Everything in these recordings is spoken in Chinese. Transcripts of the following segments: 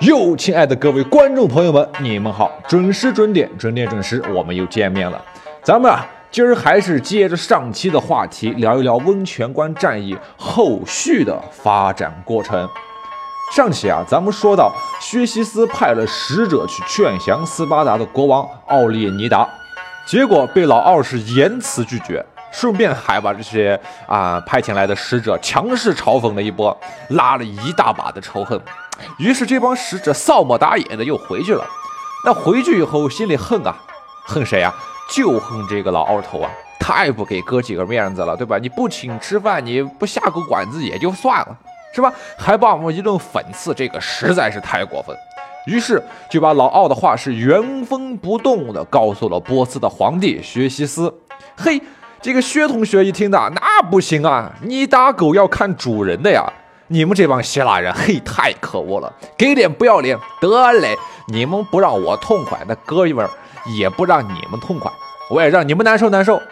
哟，亲爱的各位观众朋友们，你们好，准时准点，准点准时，我们又见面了。咱们啊，今儿还是接着上期的话题，聊一聊温泉关战役后续的发展过程。上期啊，咱们说到薛西斯派了使者去劝降斯巴达的国王奥列尼达，结果被老奥是严词拒绝，顺便还把这些啊派遣来的使者强势嘲讽了一波，拉了一大把的仇恨。于是这帮使者扫眉打眼的又回去了。那回去以后心里恨啊，恨谁啊？就恨这个老奥头啊，太不给哥几个面子了，对吧？你不请吃饭，你不下个馆子也就算了，是吧？还把我们一顿讽刺，这个实在是太过分。于是就把老奥的话是原封不动的告诉了波斯的皇帝薛西斯。嘿，这个薛同学一听的，那不行啊，你打狗要看主人的呀。你们这帮希腊人，嘿，太可恶了，给脸不要脸，得嘞！你们不让我痛快，那哥们儿也不让你们痛快，我也让你们难受难受。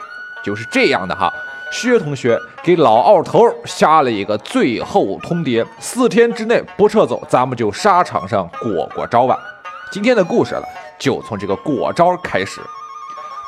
就是这样的哈。薛同学给老奥头下了一个最后通牒：四天之内不撤走，咱们就沙场上过过招吧。今天的故事了，就从这个过招开始。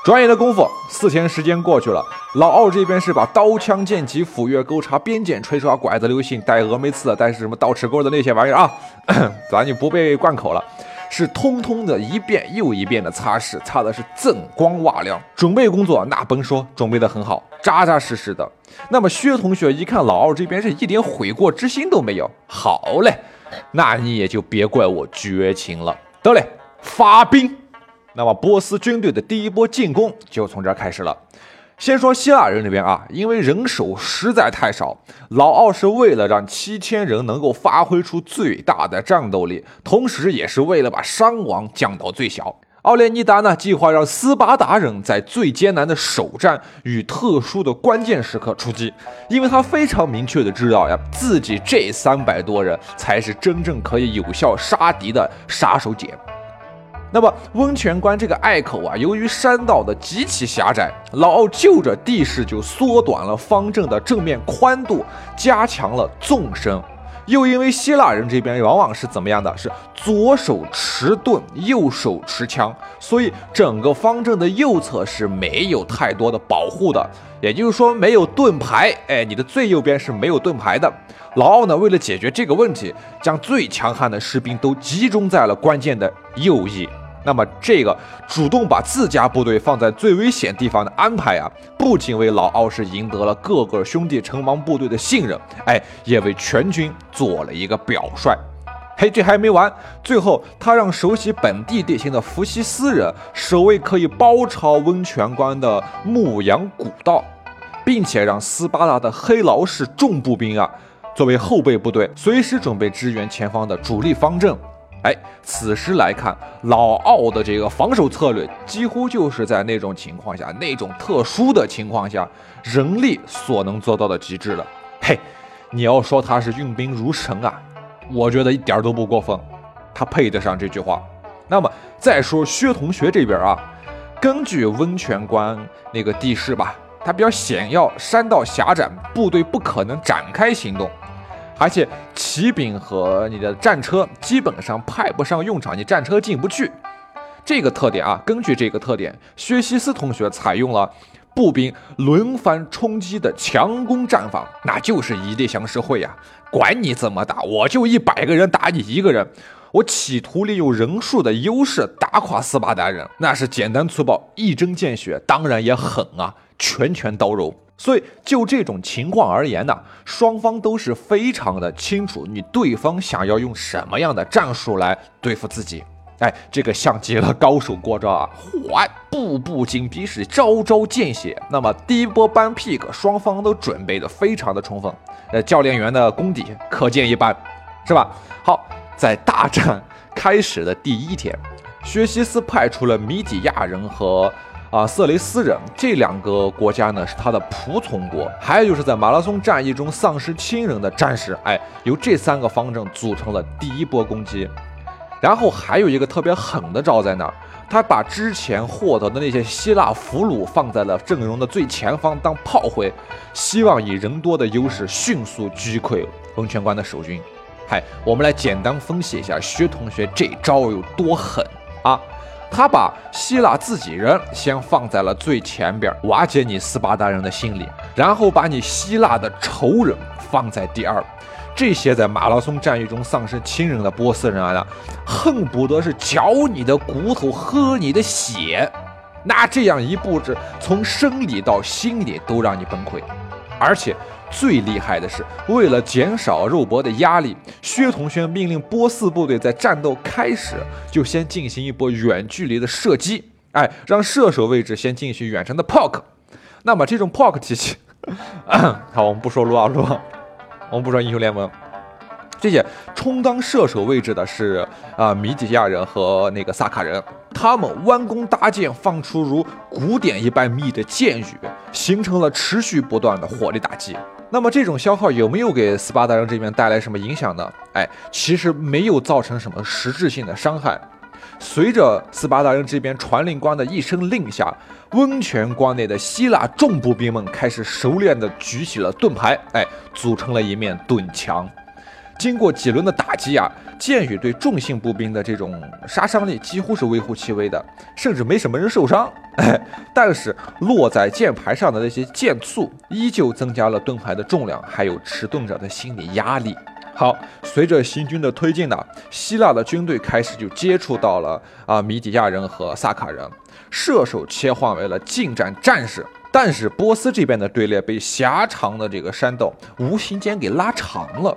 转眼的功夫，四天时间过去了，老奥这边是把刀枪剑戟斧钺钩叉鞭锏锤刷拐子流星带峨眉刺带是什么倒齿钩的那些玩意儿啊，咱就不被灌口了，是通通的一遍又一遍的擦拭，擦的是锃光瓦亮。准备工作那甭说，准备的很好，扎扎实实的。那么薛同学一看老奥这边是一点悔过之心都没有，好嘞，那你也就别怪我绝情了。得嘞，发兵。那么波斯军队的第一波进攻就从这儿开始了。先说希腊人这边啊，因为人手实在太少，老奥是为了让七千人能够发挥出最大的战斗力，同时也是为了把伤亡降到最小。奥列尼达呢，计划让斯巴达人在最艰难的首战与特殊的关键时刻出击，因为他非常明确的知道呀，自己这三百多人才是真正可以有效杀敌的杀手锏。那么温泉关这个隘口啊，由于山道的极其狭窄，老奥就着地势就缩短了方阵的正面宽度，加强了纵深。又因为希腊人这边往往是怎么样的，是左手持盾，右手持枪，所以整个方阵的右侧是没有太多的保护的，也就是说没有盾牌。哎，你的最右边是没有盾牌的。老奥呢，为了解决这个问题，将最强悍的士兵都集中在了关键的右翼。那么，这个主动把自家部队放在最危险地方的安排啊，不仅为老奥是赢得了各个兄弟城邦部队的信任，哎，也为全军做了一个表率。嘿，这还没完，最后他让熟悉本地地形的伏羲斯人守卫可以包抄温泉关的牧羊古道，并且让斯巴达的黑劳士重步兵啊，作为后备部队，随时准备支援前方的主力方阵。哎，此时来看，老奥的这个防守策略几乎就是在那种情况下，那种特殊的情况下，人力所能做到的极致了。嘿，你要说他是运兵如神啊，我觉得一点都不过分，他配得上这句话。那么再说薛同学这边啊，根据温泉关那个地势吧，它比较险要，山道狭窄，部队不可能展开行动。而且骑兵和你的战车基本上派不上用场，你战车进不去。这个特点啊，根据这个特点，薛西斯同学采用了步兵轮番冲击的强攻战法，那就是以力降十会呀。管你怎么打，我就一百个人打你一个人，我企图利用人数的优势打垮斯巴达人，那是简单粗暴，一针见血，当然也狠啊，拳拳到肉。所以，就这种情况而言呢，双方都是非常的清楚，你对方想要用什么样的战术来对付自己。哎，这个像极了高手过招啊，嚯，步步紧逼，是招招见血。那么第一波搬 pick，双方都准备的非常的充分，呃，教练员的功底可见一斑，是吧？好，在大战开始的第一天，薛西斯派出了米底亚人和。啊，色雷斯人这两个国家呢是他的仆从国，还有就是在马拉松战役中丧失亲人的战士，哎，由这三个方阵组成了第一波攻击。然后还有一个特别狠的招在那儿，他把之前获得的那些希腊俘虏放在了阵容的最前方当炮灰，希望以人多的优势迅速击溃温泉关的守军。嗨，我们来简单分析一下薛同学这招有多狠啊！他把希腊自己人先放在了最前边，瓦解你斯巴达人的心理，然后把你希腊的仇人放在第二。这些在马拉松战役中丧失亲人的波斯人啊，恨不得是嚼你的骨头，喝你的血。那这样一布置，从生理到心理都让你崩溃。而且最厉害的是，为了减少肉搏的压力，薛同学命令波斯部队在战斗开始就先进行一波远距离的射击，哎，让射手位置先进行远程的 poke。那么这种 poke 体系，好，我们不说撸啊撸。我们不说英雄联盟，这些充当射手位置的是啊米底亚人和那个萨卡人，他们弯弓搭箭，放出如鼓点一般密的箭雨，形成了持续不断的火力打击。那么这种消耗有没有给斯巴达人这边带来什么影响呢？哎，其实没有造成什么实质性的伤害。随着斯巴达人这边传令官的一声令下，温泉关内的希腊重步兵们开始熟练地举起了盾牌，哎，组成了一面盾墙。经过几轮的打击啊，箭雨对重型步兵的这种杀伤力几乎是微乎其微的，甚至没什么人受伤。哎，但是落在箭牌上的那些箭簇，依旧增加了盾牌的重量，还有持盾者的心理压力。好，随着行军的推进呢，希腊的军队开始就接触到了啊米底亚人和萨卡人，射手切换为了近战战士，但是波斯这边的队列被狭长的这个山洞无形间给拉长了，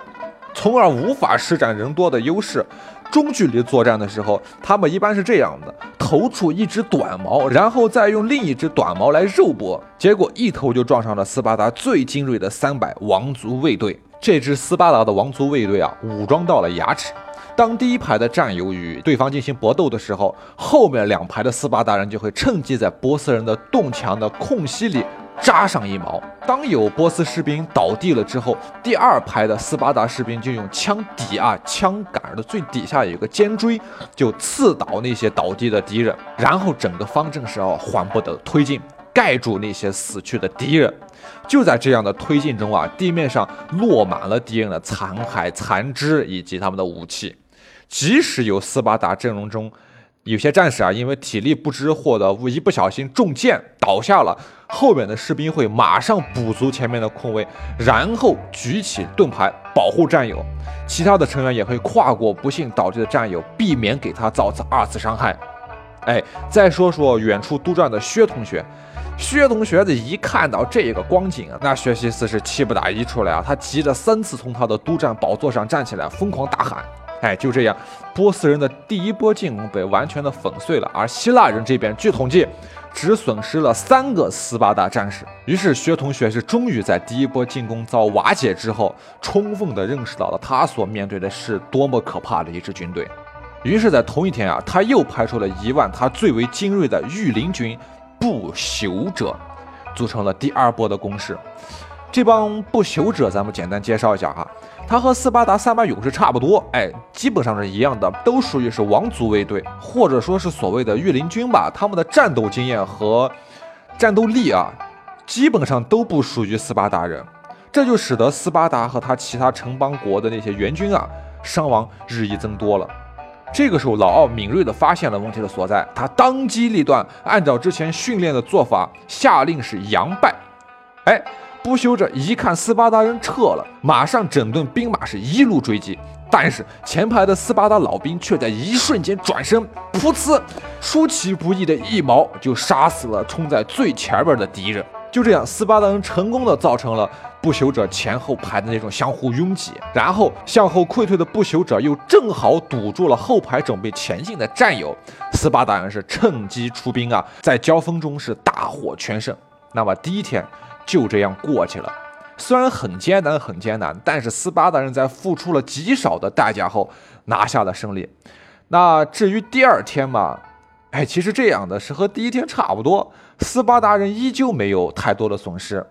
从而无法施展人多的优势。中距离作战的时候，他们一般是这样的：投出一只短矛，然后再用另一只短矛来肉搏，结果一头就撞上了斯巴达最精锐的三百王族卫队。这支斯巴达的王族卫队啊，武装到了牙齿。当第一排的战友与对方进行搏斗的时候，后面两排的斯巴达人就会趁机在波斯人的洞墙的空隙里扎上一矛。当有波斯士兵倒地了之后，第二排的斯巴达士兵就用枪底啊，枪杆的最底下有个尖锥，就刺倒那些倒地的敌人，然后整个方阵是要缓步的推进。盖住那些死去的敌人，就在这样的推进中啊，地面上落满了敌人的残骸、残肢以及他们的武器。即使有斯巴达阵容中有些战士啊，因为体力不支或者一不小心中箭倒下了，后面的士兵会马上补足前面的空位，然后举起盾牌保护战友。其他的成员也会跨过不幸倒地的战友，避免给他造成二次伤害。哎，再说说远处督战的薛同学。薛同学子一看到这个光景啊，那薛西斯是气不打一处来啊！他急着三次从他的督战宝座上站起来，疯狂大喊：“哎，就这样，波斯人的第一波进攻被完全的粉碎了。而希腊人这边，据统计，只损失了三个斯巴达战士。于是，薛同学是终于在第一波进攻遭瓦解之后，充分的认识到了他所面对的是多么可怕的一支军队。于是，在同一天啊，他又派出了一万他最为精锐的御林军。不朽者组成了第二波的攻势。这帮不朽者，咱们简单介绍一下哈。他和斯巴达三百勇士差不多，哎，基本上是一样的，都属于是王族卫队，或者说是所谓的御林军吧。他们的战斗经验和战斗力啊，基本上都不属于斯巴达人，这就使得斯巴达和他其他城邦国的那些援军啊，伤亡日益增多了。这个时候，老奥敏锐地发现了问题的所在，他当机立断，按照之前训练的做法，下令是佯败。哎，不朽者一看斯巴达人撤了，马上整顿兵马，是一路追击。但是前排的斯巴达老兵却在一瞬间转身，噗呲，出其不意的一矛就杀死了冲在最前边的敌人。就这样，斯巴达人成功的造成了不朽者前后排的那种相互拥挤，然后向后溃退的不朽者又正好堵住了后排准备前进的战友，斯巴达人是趁机出兵啊，在交锋中是大获全胜。那么第一天就这样过去了，虽然很艰难很艰难，但是斯巴达人在付出了极少的代价后拿下了胜利。那至于第二天嘛？哎，其实这样的是和第一天差不多，斯巴达人依旧没有太多的损失。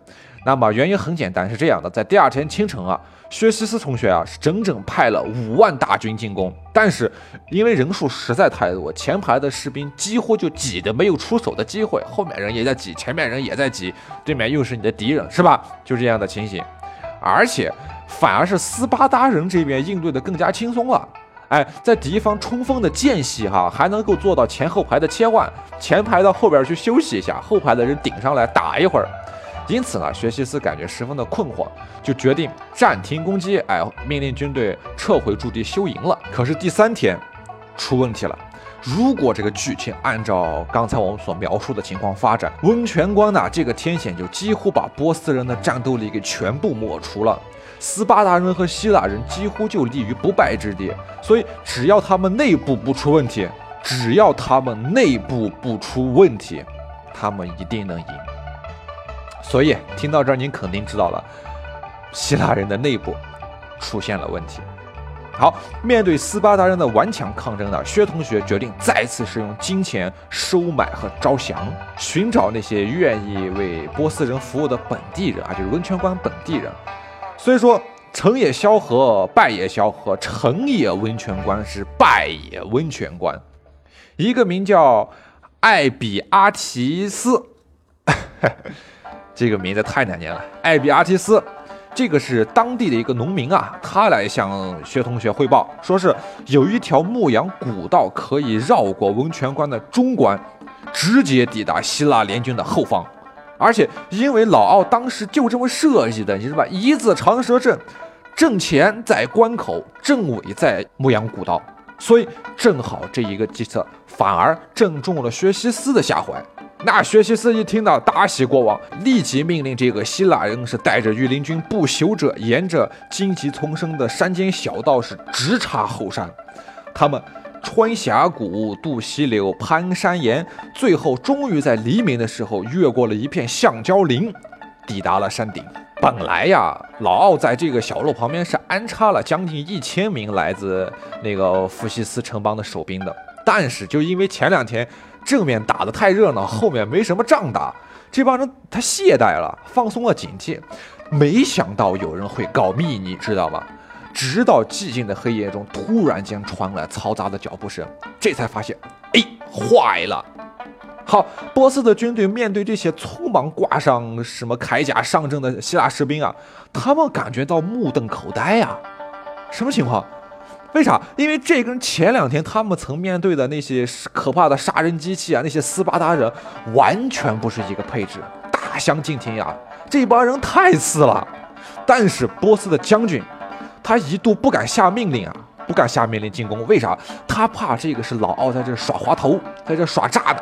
那么原因很简单，是这样的，在第二天清晨啊，薛西斯同学啊是整整派了五万大军进攻，但是因为人数实在太多，前排的士兵几乎就挤得没有出手的机会，后面人也在挤，前面人也在挤，对面又是你的敌人，是吧？就这样的情形，而且反而是斯巴达人这边应对的更加轻松了。哎，在敌方冲锋的间隙，哈，还能够做到前后排的切换，前排到后边去休息一下，后排的人顶上来打一会儿。因此呢，薛西斯感觉十分的困惑，就决定暂停攻击，哎，命令军队撤回驻地休营了。可是第三天出问题了，如果这个剧情按照刚才我们所描述的情况发展，温泉关呢这个天险就几乎把波斯人的战斗力给全部抹除了。斯巴达人和希腊人几乎就立于不败之地，所以只要他们内部不出问题，只要他们内部不出问题，他们一定能赢。所以听到这儿，您肯定知道了，希腊人的内部出现了问题。好，面对斯巴达人的顽强抗争呢，薛同学决定再次使用金钱收买和招降，寻找那些愿意为波斯人服务的本地人啊，就是温泉关本地人。所以说，成也萧何，败也萧何，成也温泉关，是败也温泉关。一个名叫艾比阿提斯，这个名字太难念了。艾比阿提斯，这个是当地的一个农民啊，他来向薛同学汇报，说是有一条牧羊古道可以绕过温泉关的中关，直接抵达希腊联军的后方。而且，因为老奥当时就这么设计的，你知道吧？一字长蛇阵，阵前在关口，阵尾在牧羊古道，所以正好这一个计策反而正中了薛西斯的下怀。那薛西斯一听到，大喜过望，立即命令这个希腊人是带着御林军不朽者，沿着荆棘丛生的山间小道是直插后山。他们。穿峡谷，渡溪流，攀山岩，最后终于在黎明的时候越过了一片橡胶林，抵达了山顶。本来呀，老奥在这个小路旁边是安插了将近一千名来自那个弗西斯城邦的守兵的，但是就因为前两天正面打得太热闹，后面没什么仗打，这帮人他懈怠了，放松了警惕，没想到有人会告密，你知道吗？直到寂静的黑夜中，突然间传来嘈杂的脚步声，这才发现，哎，坏了！好，波斯的军队面对这些匆忙挂上什么铠甲上阵的希腊士兵啊，他们感觉到目瞪口呆呀。什么情况？为啥？因为这跟前两天他们曾面对的那些可怕的杀人机器啊，那些斯巴达人完全不是一个配置，大相径庭呀！这帮人太次了。但是波斯的将军。他一度不敢下命令啊，不敢下命令进攻。为啥？他怕这个是老奥在这耍滑头，在这耍诈的。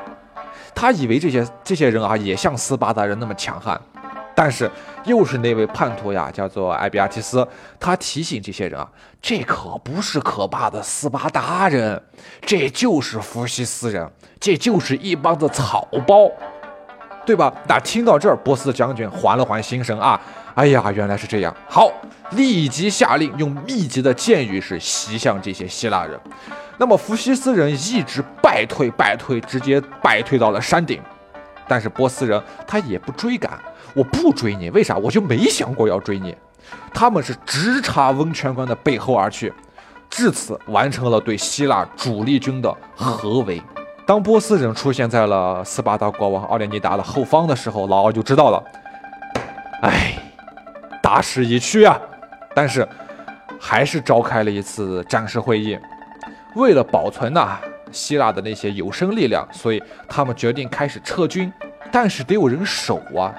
他以为这些这些人啊，也像斯巴达人那么强悍。但是又是那位叛徒呀，叫做艾比亚提斯。他提醒这些人啊，这可不是可怕的斯巴达人，这就是伏羲斯人，这就是一帮子草包，对吧？那听到这儿，波斯将军缓了缓心神啊。哎呀，原来是这样！好，立即下令用密集的箭雨是袭向这些希腊人。那么伏羲斯人一直败退，败退，直接败退到了山顶。但是波斯人他也不追赶，我不追你，为啥？我就没想过要追你。他们是直插温泉关的背后而去，至此完成了对希腊主力军的合围。当波斯人出现在了斯巴达国王奥列尼达的后方的时候，老奥就知道了。哎。大势已去啊！但是还是召开了一次战时会议，为了保存呐希腊的那些有生力量，所以他们决定开始撤军。但是得有人守啊，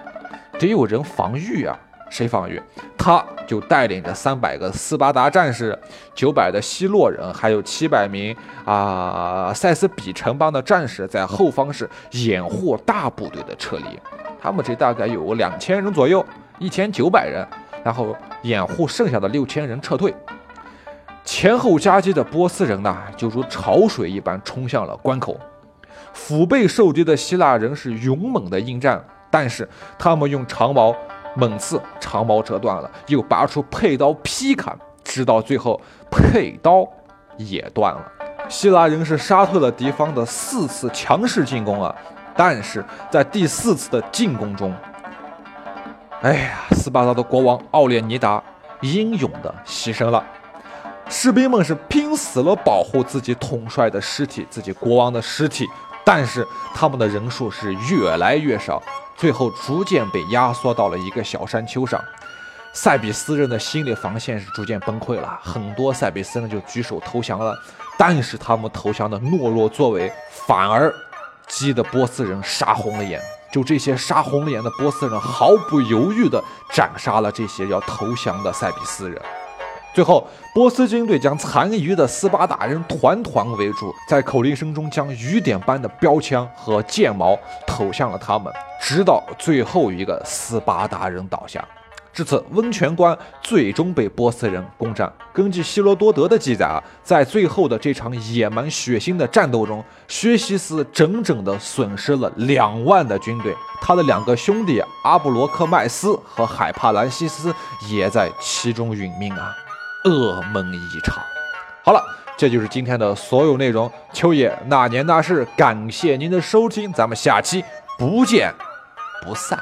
得有人防御啊。谁防御？他就带领着三百个斯巴达战士、九百的希洛人，还有七百名啊塞斯比城邦的战士，在后方是掩护大部队的撤离。他们这大概有两千人左右。一千九百人，然后掩护剩下的六千人撤退。前后夹击的波斯人呐，就如潮水一般冲向了关口。腹背受敌的希腊人是勇猛的应战，但是他们用长矛猛刺，长矛折断了，又拔出佩刀劈砍，直到最后佩刀也断了。希腊人是杀退了敌方的四次强势进攻啊，但是在第四次的进攻中。哎呀，斯巴达的国王奥列尼达英勇的牺牲了，士兵们是拼死了保护自己统帅的尸体，自己国王的尸体，但是他们的人数是越来越少，最后逐渐被压缩到了一个小山丘上。塞比斯人的心理防线是逐渐崩溃了，很多塞比斯人就举手投降了。但是他们投降的懦弱作为，反而激得波斯人杀红了眼。就这些杀红了眼的波斯人，毫不犹豫地斩杀了这些要投降的塞比斯人。最后，波斯军队将残余的斯巴达人团团围住，在口令声中将雨点般的标枪和箭矛投向了他们，直到最后一个斯巴达人倒下。至此，温泉关最终被波斯人攻占。根据希罗多德的记载啊，在最后的这场野蛮血腥的战斗中，薛西斯整整的损失了两万的军队，他的两个兄弟阿布罗克迈斯和海帕兰西斯也在其中殒命啊，噩梦一场。好了，这就是今天的所有内容。秋野那年那事，感谢您的收听，咱们下期不见不散。